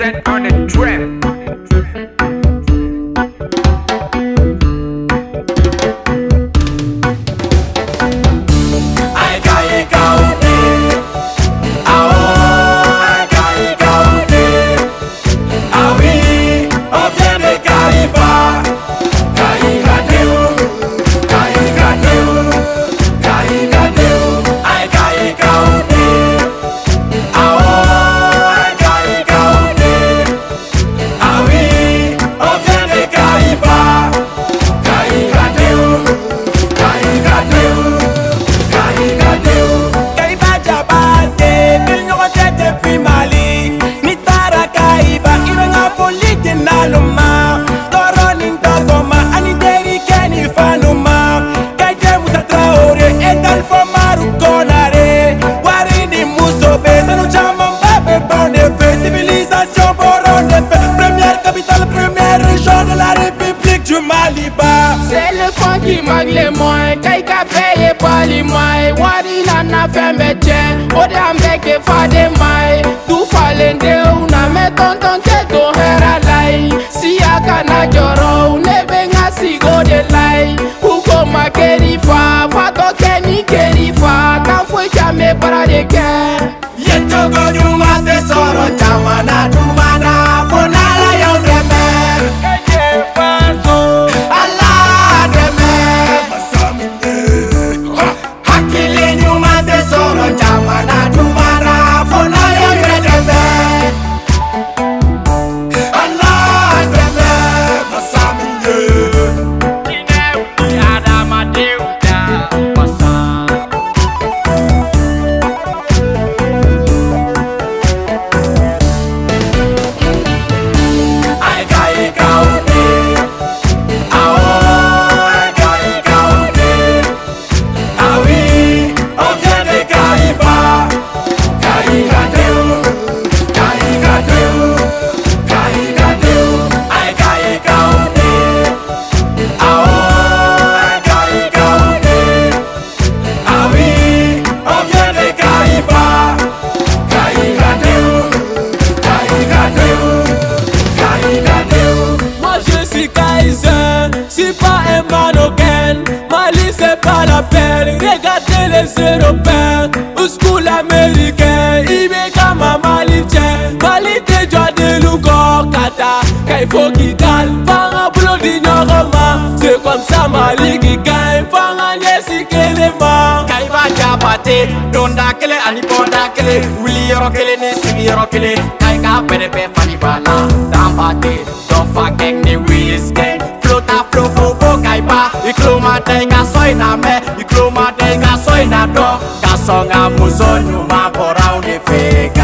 set on the trip. C'est le fond qui manque les moyens. Kay ka paye pas les Wari na na chen Ode ambeke fa de mai Tu falende una me tonton te do hera lai Si aka na joro ne benga sigo de lai Uko ma keri fa Fa to keni keri fa Kan fwe chame para de ke Yeto go nyuma tesoro chamana dumana à la pelle, regardez les Européens, au school américain, Ibeka mamalitien, Malite joie de Lugo Kata, Kaifo Kidal, Fanga Blodi Noroma, c'est comme ça Mali qui gagne, Fanga Nyesi Kelema, Kaiba Jabate, Donda Kele, Aniponda Kele, Willy Yorokele, Nesimi Yorokele, Kaika Perepe Fanibala. matenga soi na me Ikru matenga soi na do. Kasonga muzonyu mabora unifika